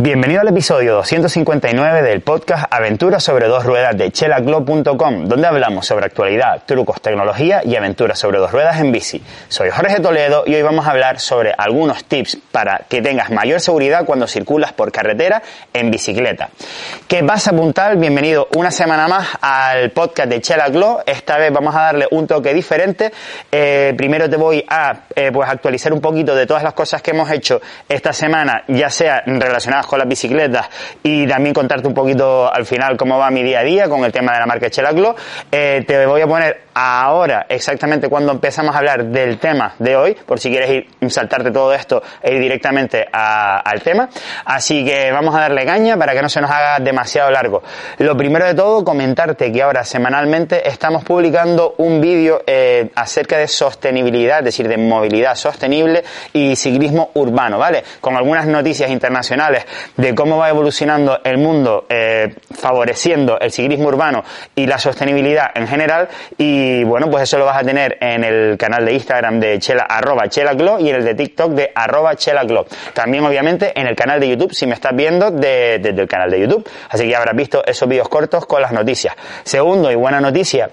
Bienvenido al episodio 259 del podcast Aventuras sobre dos ruedas de chelaclub.com, donde hablamos sobre actualidad, trucos, tecnología y aventuras sobre dos ruedas en bici. Soy Jorge Toledo y hoy vamos a hablar sobre algunos tips para que tengas mayor seguridad cuando circulas por carretera en bicicleta. ¿Qué pasa, Puntal? Bienvenido una semana más al podcast de Chelaclub. Esta vez vamos a darle un toque diferente. Eh, primero te voy a eh, pues actualizar un poquito de todas las cosas que hemos hecho esta semana, ya sea relacionadas con las bicicletas y también contarte un poquito al final cómo va mi día a día con el tema de la marca Chelaclo. Eh, te voy a poner ahora exactamente cuando empezamos a hablar del tema de hoy, por si quieres ir, saltarte todo esto e ir directamente al tema. Así que vamos a darle caña para que no se nos haga demasiado largo. Lo primero de todo, comentarte que ahora semanalmente estamos publicando un vídeo eh, acerca de sostenibilidad, es decir, de movilidad sostenible y ciclismo urbano, ¿vale? Con algunas noticias internacionales de cómo va evolucionando el mundo eh, favoreciendo el ciclismo urbano y la sostenibilidad en general y bueno, pues eso lo vas a tener en el canal de Instagram de chela, arroba chelaclo y en el de TikTok de arroba chelaclo. También obviamente en el canal de YouTube si me estás viendo desde el canal de YouTube. Así que habrás visto esos vídeos cortos con las noticias. Segundo y buena noticia,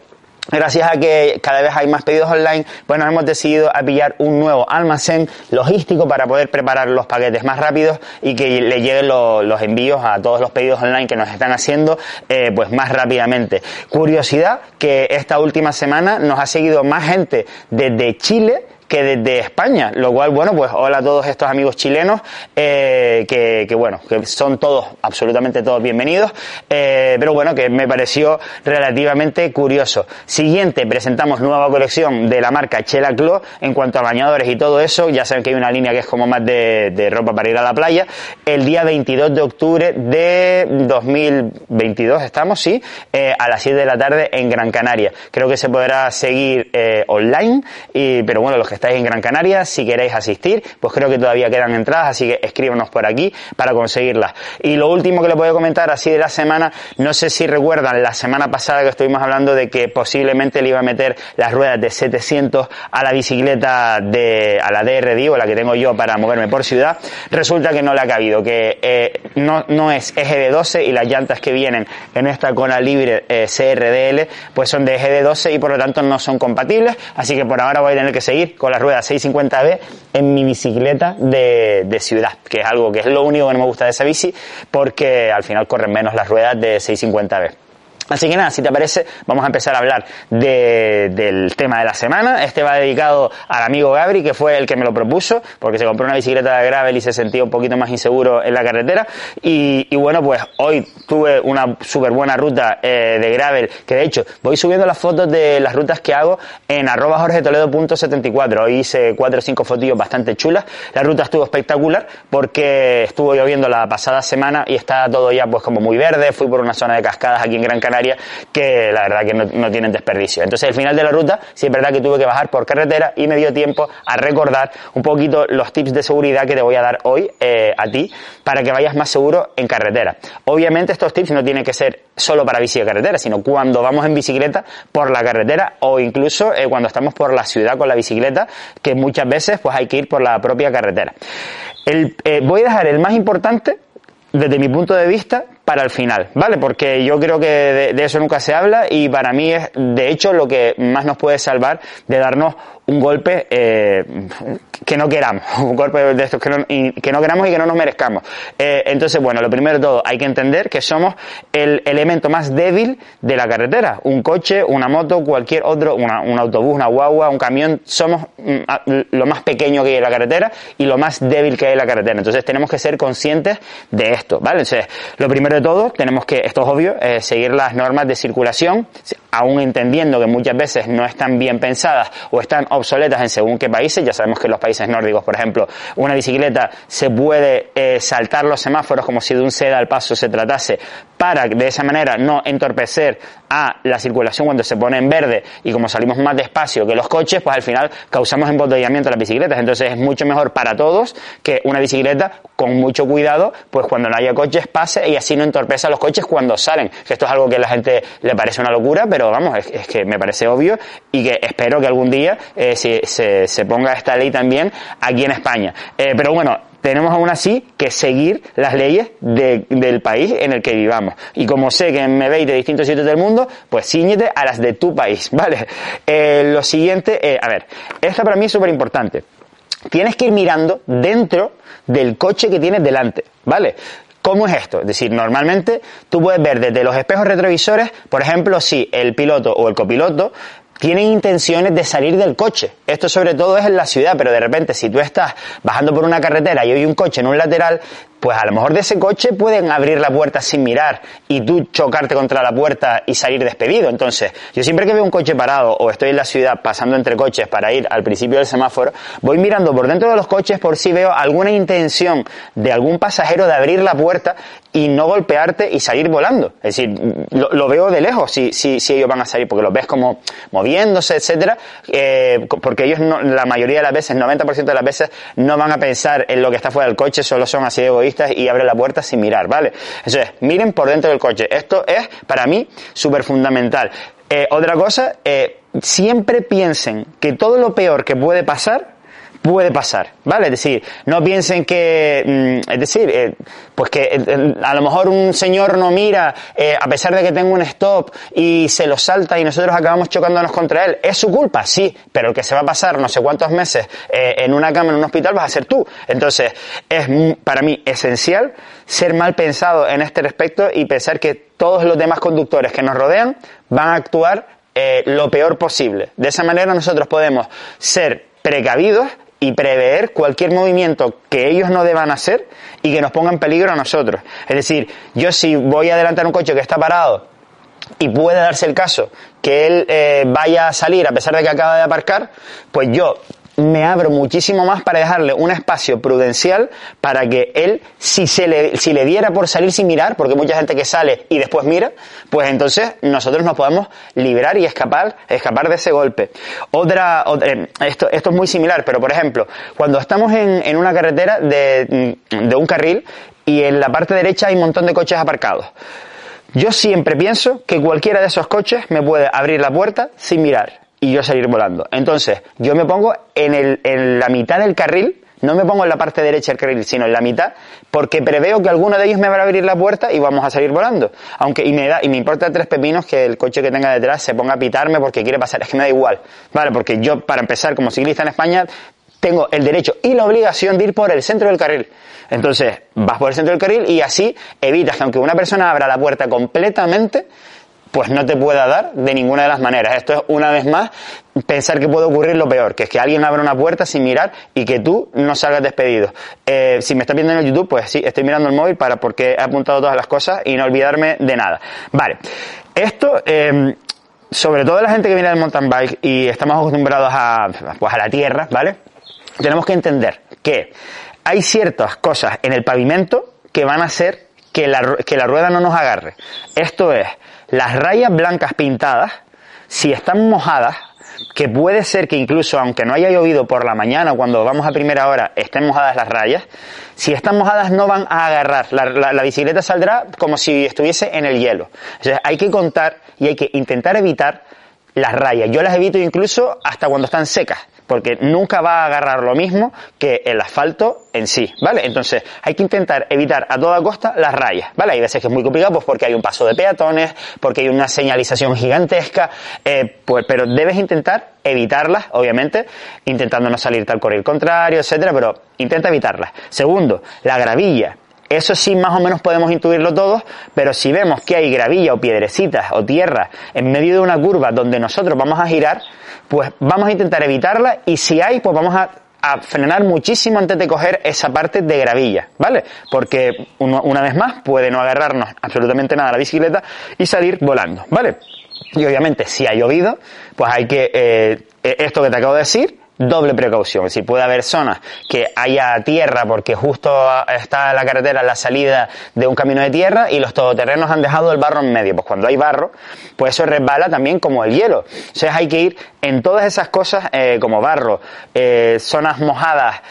Gracias a que cada vez hay más pedidos online, bueno, hemos decidido a pillar un nuevo almacén logístico para poder preparar los paquetes más rápidos y que le lleguen los envíos a todos los pedidos online que nos están haciendo eh, pues más rápidamente. Curiosidad que esta última semana nos ha seguido más gente desde Chile que desde España, lo cual, bueno, pues hola a todos estos amigos chilenos, eh, que, bueno, que son todos, absolutamente todos bienvenidos, eh, pero bueno, que me pareció relativamente curioso. Siguiente, presentamos nueva colección de la marca Chela Clo en cuanto a bañadores y todo eso, ya saben que hay una línea que es como más de, ropa para ir a la playa, el día 22 de octubre de 2022 estamos, sí, eh, a las 7 de la tarde en Gran Canaria. Creo que se podrá seguir online, y, pero bueno, los que estáis en Gran Canaria, si queréis asistir, pues creo que todavía quedan entradas, así que escríbanos por aquí para conseguirlas. Y lo último que le puedo comentar así de la semana, no sé si recuerdan la semana pasada que estuvimos hablando de que posiblemente le iba a meter las ruedas de 700 a la bicicleta de, a la DRD o la que tengo yo para moverme por ciudad, resulta que no le ha cabido, que eh, no, no es eje de 12 y las llantas que vienen en esta Kona Libre eh, CRDL pues son de eje de 12 y por lo tanto no son compatibles, así que por ahora voy a tener que seguir con las ruedas 650B en mi bicicleta de, de, ciudad, que es algo que es lo único que no me gusta de esa bici, porque al final corren menos las ruedas de 650B. Así que nada, si te parece, vamos a empezar a hablar de, del tema de la semana. Este va dedicado al amigo Gabri, que fue el que me lo propuso, porque se compró una bicicleta de gravel y se sentía un poquito más inseguro en la carretera. Y, y bueno, pues hoy tuve una súper buena ruta eh, de gravel, que de hecho voy subiendo las fotos de las rutas que hago en arroba jorgetoledo.74. Hoy hice cuatro o cinco fotillos bastante chulas. La ruta estuvo espectacular porque estuvo lloviendo la pasada semana y está todo ya pues como muy verde. Fui por una zona de cascadas aquí en Gran Canaria que la verdad que no, no, tienen desperdicio. Entonces, al final de la ruta, sí es verdad que tuve que bajar por carretera y me dio tiempo a recordar un poquito los tips de seguridad que te voy a dar hoy eh, a ti para que vayas más seguro en carretera. Obviamente, estos tips no tienen que ser solo para bici de carretera, sino cuando vamos en bicicleta por la carretera o incluso eh, cuando estamos por la ciudad con la bicicleta, que muchas veces pues hay que ir por la propia carretera. El, eh, voy a dejar el más importante desde mi punto de vista para el final, ¿vale? Porque yo creo que de, de, eso nunca se habla y para mí es, de hecho, lo que más nos puede salvar de darnos un golpe eh, que no queramos, un golpe de estos que no, y, que no queramos y que no nos merezcamos. Eh, entonces, bueno, lo primero de todo, hay que entender que somos el elemento más débil de la carretera. Un coche, una moto, cualquier otro, una, un autobús, una guagua, un camión, somos mm, lo más pequeño que hay en la carretera y lo más débil que hay en la carretera. Entonces tenemos que ser conscientes de esto, ¿vale? Entonces, lo primero sobre todo, tenemos que, esto es obvio, eh, seguir las normas de circulación, aún entendiendo que muchas veces no están bien pensadas o están obsoletas en según qué países. Ya sabemos que en los países nórdicos, por ejemplo, una bicicleta se puede eh, saltar los semáforos como si de un seda al paso se tratase para de esa manera no entorpecer a la circulación cuando se pone en verde y como salimos más despacio que los coches, pues al final causamos embotellamiento a las bicicletas. Entonces es mucho mejor para todos que una bicicleta con mucho cuidado, pues cuando no haya coches pase y así no entorpece a los coches cuando salen. Que esto es algo que a la gente le parece una locura, pero vamos, es, que me parece obvio y que espero que algún día eh, se, se, ponga esta ley también aquí en España. Eh, pero bueno, tenemos aún así que seguir las leyes del país en el que vivamos. Y como sé que me veis de distintos sitios del mundo, pues ciñete a las de tu país, ¿vale? Eh, lo siguiente, eh, a ver, esta para mí es súper importante. Tienes que ir mirando dentro del coche que tienes delante, ¿vale? ¿Cómo es esto? Es decir, normalmente tú puedes ver desde los espejos retrovisores, por ejemplo, si el piloto o el copiloto tienen intenciones de salir del coche. Esto sobre todo es en la ciudad, pero de repente si tú estás bajando por una carretera y hay un coche en un lateral, pues a lo mejor de ese coche pueden abrir la puerta sin mirar y tú chocarte contra la puerta y salir despedido. Entonces, yo siempre que veo un coche parado o estoy en la ciudad pasando entre coches para ir al principio del semáforo, voy mirando por dentro de los coches por si veo alguna intención de algún pasajero de abrir la puerta y no golpearte y salir volando. Es decir, lo, veo de lejos si, si, si, ellos van a salir, porque los ves como moviéndose, etcétera, eh, porque ellos no, la mayoría de las veces, 90% de las veces, no van a pensar en lo que está fuera del coche, solo son así egoístas y abre la puerta sin mirar, ¿vale? Entonces, miren por dentro del coche. Esto es, para mí, súper fundamental. Eh, otra cosa, eh, siempre piensen que todo lo peor que puede pasar puede pasar, ¿vale? Es decir, no piensen que, mm, es decir, eh, pues que eh, a lo mejor un señor no mira, eh, a pesar de que tengo un stop y se lo salta y nosotros acabamos chocándonos contra él, es su culpa, sí, pero el que se va a pasar no sé cuántos meses en una cama en un hospital vas a ser tú. Entonces, es para mí esencial ser mal pensado en este respecto y pensar que todos los demás conductores que nos rodean van a actuar lo peor posible. De esa manera nosotros podemos ser precavidos y prever cualquier movimiento que ellos no deban hacer y que nos ponga en peligro a nosotros. Es decir, yo si voy a adelantar un coche que está parado y puede darse el caso que él eh, vaya a salir a pesar de que acaba de aparcar, pues yo me abro muchísimo más para dejarle un espacio prudencial para que él, si, se le, si le diera por salir sin mirar, porque mucha gente que sale y después mira, pues entonces nosotros nos podemos liberar y escapar, escapar de ese golpe. Otra, eh, esto, esto es muy similar, pero por ejemplo, cuando estamos en, en una carretera de, de un carril y en la parte derecha hay un montón de coches aparcados. Yo siempre pienso que cualquiera de esos coches me puede abrir la puerta sin mirar y yo salir volando. Entonces, yo me pongo en, el, en la mitad del carril, no me pongo en la parte derecha del carril, sino en la mitad, porque preveo que alguno de ellos me va a abrir la puerta y vamos a salir volando. Aunque, y me da, y me importa tres pepinos que el coche que tenga detrás se ponga a pitarme porque quiere pasar. Es que me da igual. Vale, porque yo, para empezar, como ciclista en España, tengo el derecho y la obligación de ir por el centro del carril. Entonces, vas por el centro del carril y así evitas que aunque una persona abra la puerta completamente, pues no te pueda dar de ninguna de las maneras. Esto es una vez más pensar que puede ocurrir lo peor, que es que alguien abra una puerta sin mirar y que tú no salgas despedido. Eh, si me estás viendo en el YouTube, pues sí, estoy mirando el móvil para porque he apuntado todas las cosas y no olvidarme de nada. Vale, esto... Em, sobre todo la gente que viene del mountain bike y estamos acostumbrados a, pues a la tierra, ¿vale? Tenemos que entender que hay ciertas cosas en el pavimento que van a hacer que la, que la rueda no nos agarre. Esto es, las rayas blancas pintadas, si están mojadas, que puede ser que incluso aunque no haya llovido por la mañana cuando vamos a primera hora estén mojadas las rayas, si están mojadas no van a agarrar, la, la, bicicleta saldrá como si estuviese en el hielo. Entonces hay que contar y hay que intentar evitar las rayas. Yo las evito incluso hasta cuando están secas porque nunca va a agarrar lo mismo que el asfalto en sí, ¿vale? Entonces hay que intentar evitar a toda costa las rayas, ¿vale? Hay veces que es muy complicado pues porque hay un paso de peatones, porque hay una señalización gigantesca, eh, pues, pero debes intentar evitarlas, obviamente, intentando no salirte al correr contrario, etcétera, pero intenta evitarlas. Segundo, la gravilla. Eso sí, más o menos podemos intuirlo todos, pero si vemos que hay gravilla o piedrecitas o tierra en medio de una curva donde nosotros vamos a girar, pues vamos a intentar evitarla y si hay, pues vamos a frenar muchísimo antes de coger esa parte de gravilla, ¿vale? Porque una vez más puede no agarrarnos absolutamente nada a la bicicleta y salir volando, ¿vale? Y obviamente si ha llovido, pues hay que, eh, esto que te acabo de decir, doble precaución. Si puede haber zonas que haya tierra porque justo está la carretera la salida de un camino de tierra y los todoterrenos han dejado el barro en medio. Pues cuando hay barro, pues eso resbala también como el hielo. Entonces hay que ir en todas esas cosas eh, como barro, eh, zonas mojadas,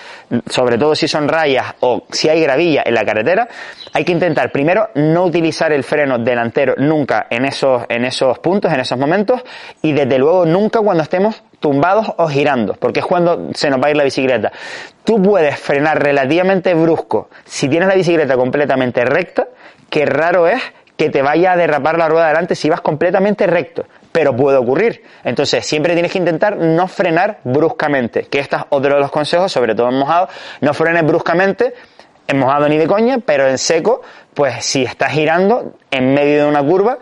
sobre todo si son rayas o si hay gravilla en la carretera, hay que intentar primero no utilizar el freno delantero nunca en esos, en esos puntos, en esos momentos y desde luego nunca cuando estemos tumbados o girando, porque es cuando se nos va a ir la bicicleta. Tú puedes frenar relativamente brusco si tienes la bicicleta completamente recta, que raro es que te vaya a derrapar la rueda adelante si vas completamente recto, pero puede ocurrir. Entonces, siempre tienes que intentar no frenar bruscamente, que este es otro de los consejos, sobre todo en mojado, no frenes bruscamente, en mojado ni de coña, pero en seco, pues si estás girando en medio de una curva,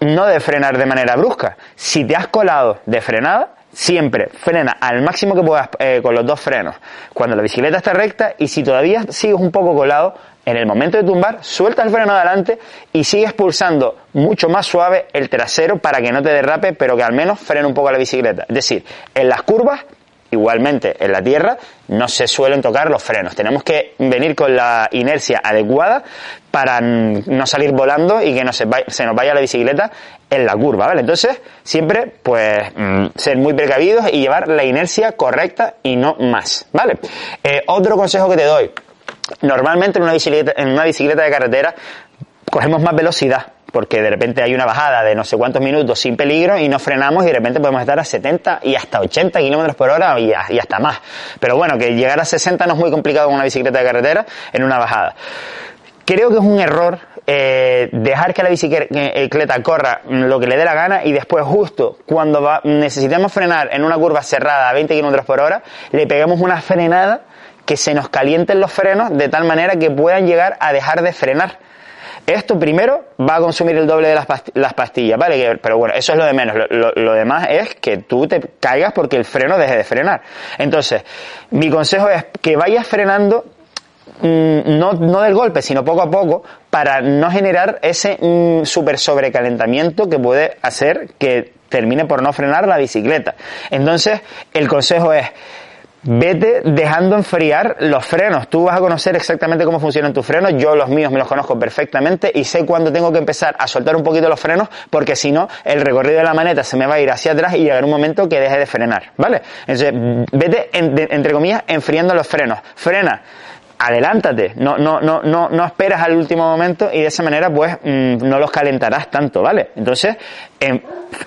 no de frenar de manera brusca. Si te has colado de frenada, siempre frena al máximo que puedas eh, con los dos frenos cuando la bicicleta está recta y si todavía sigues un poco colado, en el momento de tumbar, suelta el freno adelante y sigues pulsando mucho más suave el trasero para que no te derrape, pero que al menos frene un poco la bicicleta. Es decir, en las curvas Igualmente, en la tierra no se suelen tocar los frenos. Tenemos que venir con la inercia adecuada para no salir volando y que no se, nos vaya la bicicleta en la curva, ¿vale? Entonces, siempre, pues, mm, ser muy precavidos y llevar la inercia correcta y no más, ¿vale? Eh, otro consejo que te doy. Normalmente en una bicicleta, en una bicicleta de carretera cogemos más velocidad porque de repente hay una bajada de no sé cuántos minutos sin peligro y no frenamos y de repente podemos estar a 70 y hasta 80 kilómetros por hora y, hasta más. Pero bueno, que llegar a 60 no es muy complicado con una bicicleta de carretera en una bajada. Creo que es un error eh, dejar que la bicicleta corra lo que le dé la gana y después justo cuando va, necesitemos frenar en una curva cerrada a 20 kilómetros por hora, le pegamos una frenada que se nos calienten los frenos de tal manera que puedan llegar a dejar de frenar esto primero va a consumir el doble de las, pastillas, ¿vale? Pero bueno, eso es lo de menos. Lo, demás es que tú te caigas porque el freno deje de frenar. Entonces, mi consejo es que vayas frenando mm, no, no, del golpe, sino poco a poco, para no generar ese mm, super sobrecalentamiento que puede hacer que termine por no frenar la bicicleta. Entonces, el consejo es vete dejando enfriar los frenos. Tú vas a conocer exactamente cómo funcionan tus frenos. Yo los míos me los conozco perfectamente y sé cuándo tengo que empezar a soltar un poquito los frenos porque si no, el recorrido de la maneta se me va a ir hacia atrás y llegar un momento que deje de frenar. ¿Vale? Entonces, vete, entre comillas, enfriando los frenos. Frena adelántate, no, no, no, no, no esperas al último momento y de esa manera pues mm, no los calentarás tanto, ¿vale? Entonces,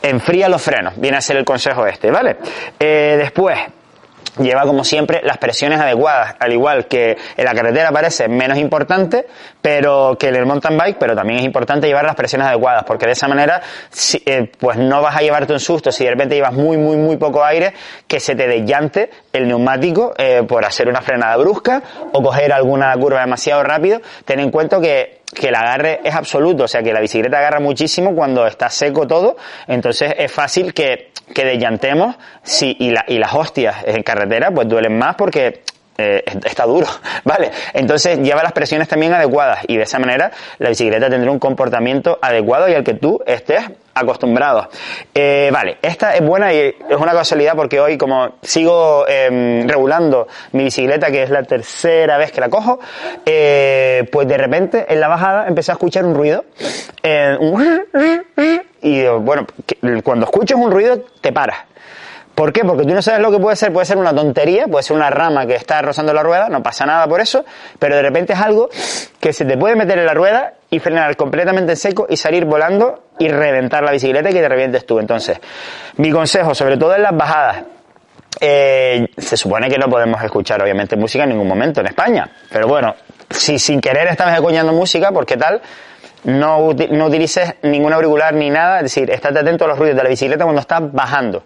enfría los frenos, viene a ser el consejo este, ¿vale? Eh, después, lleva como siempre las presiones adecuadas, al igual que en la carretera parece menos importante, pero que en el mountain bike, pero también es importante llevar las presiones adecuadas, porque de esa manera eh, pues no vas a llevarte un susto si de repente llevas muy muy muy poco aire que se te desllante el neumático eh, por hacer una frenada brusca o coger alguna curva demasiado rápido, ten en cuenta que que el agarre es absoluto, o sea que la bicicleta agarra muchísimo cuando está seco todo, entonces es fácil que, que desllantemos y las hostias en carretera pues duelen más porque eh, está duro, ¿vale? Entonces lleva las presiones también adecuadas y de esa manera la bicicleta tendrá un comportamiento adecuado y al que tú estés acostumbrado. Eh, vale, esta es buena y es una casualidad porque hoy como sigo em, regulando mi bicicleta, que es la tercera vez que la cojo, eh, pues de repente en la bajada empecé a escuchar un ruido. y bueno, cuando escuchas un ruido te paras ¿Por qué? Porque tú no sabes lo que puede ser. Puede ser una tontería, puede ser una rama que está rozando la rueda, no pasa nada por eso, pero de repente es algo que se te puede meter en la rueda y frenar completamente en seco y salir volando y reventar la bicicleta y que te revientes tú. Entonces, mi consejo, sobre todo en las bajadas, eh, se supone que no podemos escuchar obviamente música en ningún momento en España, pero bueno, si sin querer estás escuchando música, ¿por qué tal? No, no, utilices ningún auricular ni nada, es decir, estate atento a los ruidos de la bicicleta cuando estás bajando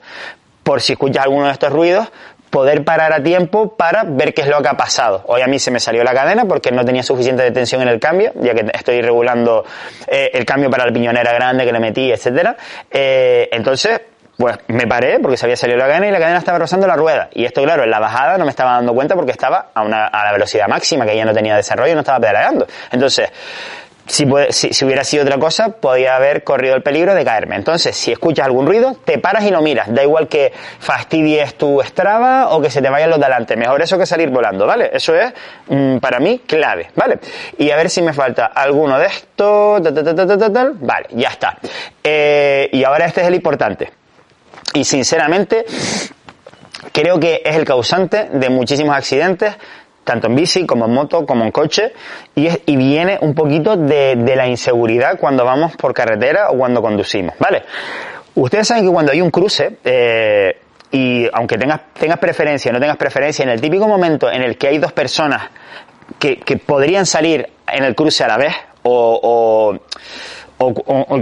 por si escuchas alguno de estos ruidos, poder parar a tiempo para ver qué es lo que ha pasado. Hoy a mí se me salió la cadena porque no tenía suficiente tensión en el cambio, ya que estoy regulando eh, el cambio para la piñonera grande que le metí, etcétera. Eh, entonces, Pues me paré porque se había salido la cadena y la cadena estaba rozando la rueda. Y esto, claro, en la bajada no me estaba dando cuenta porque estaba a, una, a la velocidad máxima, que ya no tenía desarrollo no estaba pedaleando. Entonces, si, si, hubiera sido otra cosa, podía haber corrido el peligro de caerme. Entonces, si escuchas algún ruido, te paras y lo miras. Da igual que fastidies tu estraba o que se te vayan los de adelante. Mejor eso que salir volando, ¿vale? Eso es, mm, para mí, clave, ¿vale? Y a ver si me falta alguno de estos, vale, ya está. Eh, y ahora este es el importante. Y sinceramente, creo que es el causante de muchísimos accidentes tanto en bici como en moto como en coche y, y viene un poquito de, la inseguridad cuando vamos por carretera o cuando conducimos, ¿vale? Ustedes saben que cuando hay un cruce, eh, y aunque tengas, tengas preferencia no tengas preferencia, en el típico momento en el que hay dos personas que, que podrían salir en el cruce a la vez o,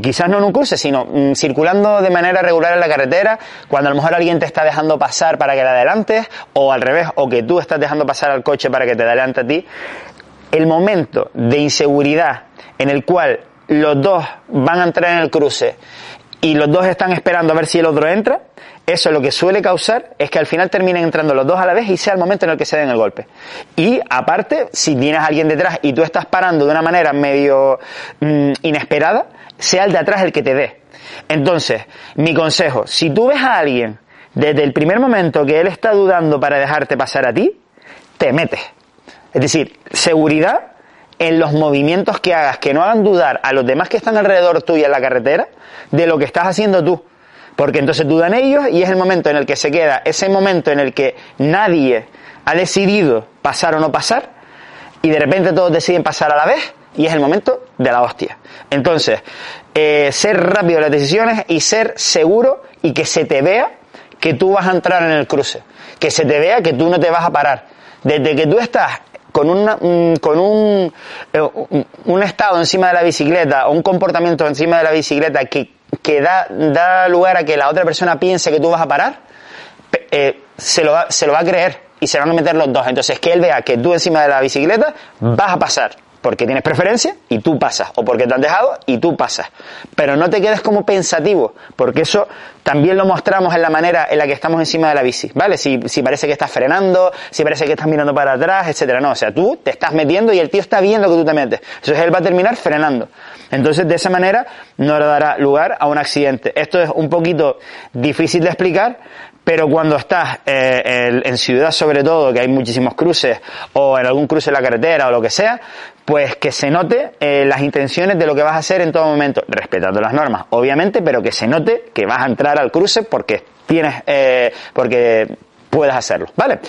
quizás no en un cruce, sino mm, circulando de manera regular en la carretera, cuando a lo mejor alguien te está dejando pasar para que le adelantes, o al revés, o que tú estás dejando pasar al coche para que te adelante a ti, el momento de inseguridad en el cual los dos van a entrar en el cruce y los dos están esperando a ver si el otro entra, eso lo que suele causar es que al final terminen entrando los dos a la vez y sea el momento en el que se den el golpe. Y aparte, si tienes a alguien detrás y tú estás parando de una manera medio mm, inesperada, sea el de atrás el que te dé. Entonces, mi consejo, si tú ves a alguien desde el primer momento que él está dudando para dejarte pasar a ti, te metes. Es decir, seguridad en los movimientos que hagas, que no hagan dudar a los demás que están alrededor tuya en la carretera de lo que estás haciendo tú. Porque entonces dudan ellos y es el momento en el que se queda, ese momento en el que nadie ha decidido pasar o no pasar y de repente todos deciden pasar a la vez y es el momento de la hostia. Entonces, eh, ser rápido en las decisiones y ser seguro y que se te vea que tú vas a entrar en el cruce, que se te vea que tú no te vas a parar. Desde que tú estás con, una, con un, eh, un estado encima de la bicicleta o un comportamiento encima de la bicicleta que que da, da lugar a que la otra persona piense que tú vas a parar, eh, se, lo va, se lo va a creer y se van a meter los dos. Entonces, que él vea que tú encima de la bicicleta vas a pasar porque tienes preferencia y tú pasas, o porque te han dejado y tú pasas. Pero no te quedes como pensativo, porque eso también lo mostramos en la manera en la que estamos encima de la bici, ¿vale? Si, si parece que estás frenando, si parece que estás mirando para atrás, etcétera. No, o sea, tú te estás metiendo y el tío está viendo que tú te metes. Entonces él va a terminar frenando. Entonces, de esa manera no le dará lugar a un accidente. Esto es un poquito difícil de explicar, pero cuando estás eh, en ciudad sobre todo, que hay muchísimos cruces, o en algún cruce en la carretera o lo que sea, pues que se note eh, las intenciones de lo que vas a hacer en todo momento, respetando las normas, obviamente, pero que se note que vas a entrar al cruce porque tienes, eh, porque puedas hacerlo, ¿vale?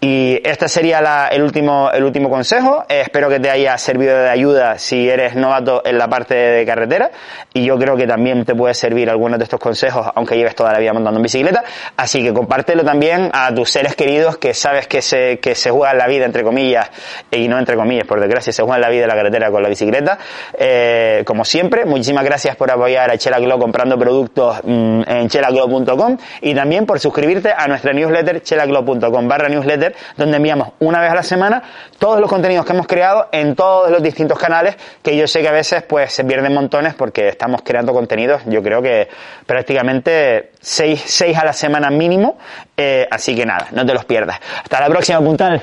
Y este sería el, último, el último consejo. Eh, espero que te haya servido de ayuda si eres novato en la parte de carretera. Y yo creo que también te puede servir algunos de estos consejos, aunque lleves toda la vida montando en bicicleta. Así que compártelo también a tus seres queridos que sabes que se, que se juegan la vida, entre comillas, y no entre comillas, por desgracia, se juegan la vida en la carretera con la bicicleta. Eh, como siempre, muchísimas gracias por apoyar a Chela Glow comprando productos mm, en chelaglow.com y también por suscribirte a nuestra newsletter chelaglo.com barra newsletter, donde enviamos una vez a la semana todos los contenidos que hemos creado en todos los distintos canales, que yo sé que a veces pues se pierden montones porque estamos creando contenidos, yo creo que prácticamente seis, seis a la semana mínimo, eh, así que nada, no te los pierdas. Hasta la próxima, puntal.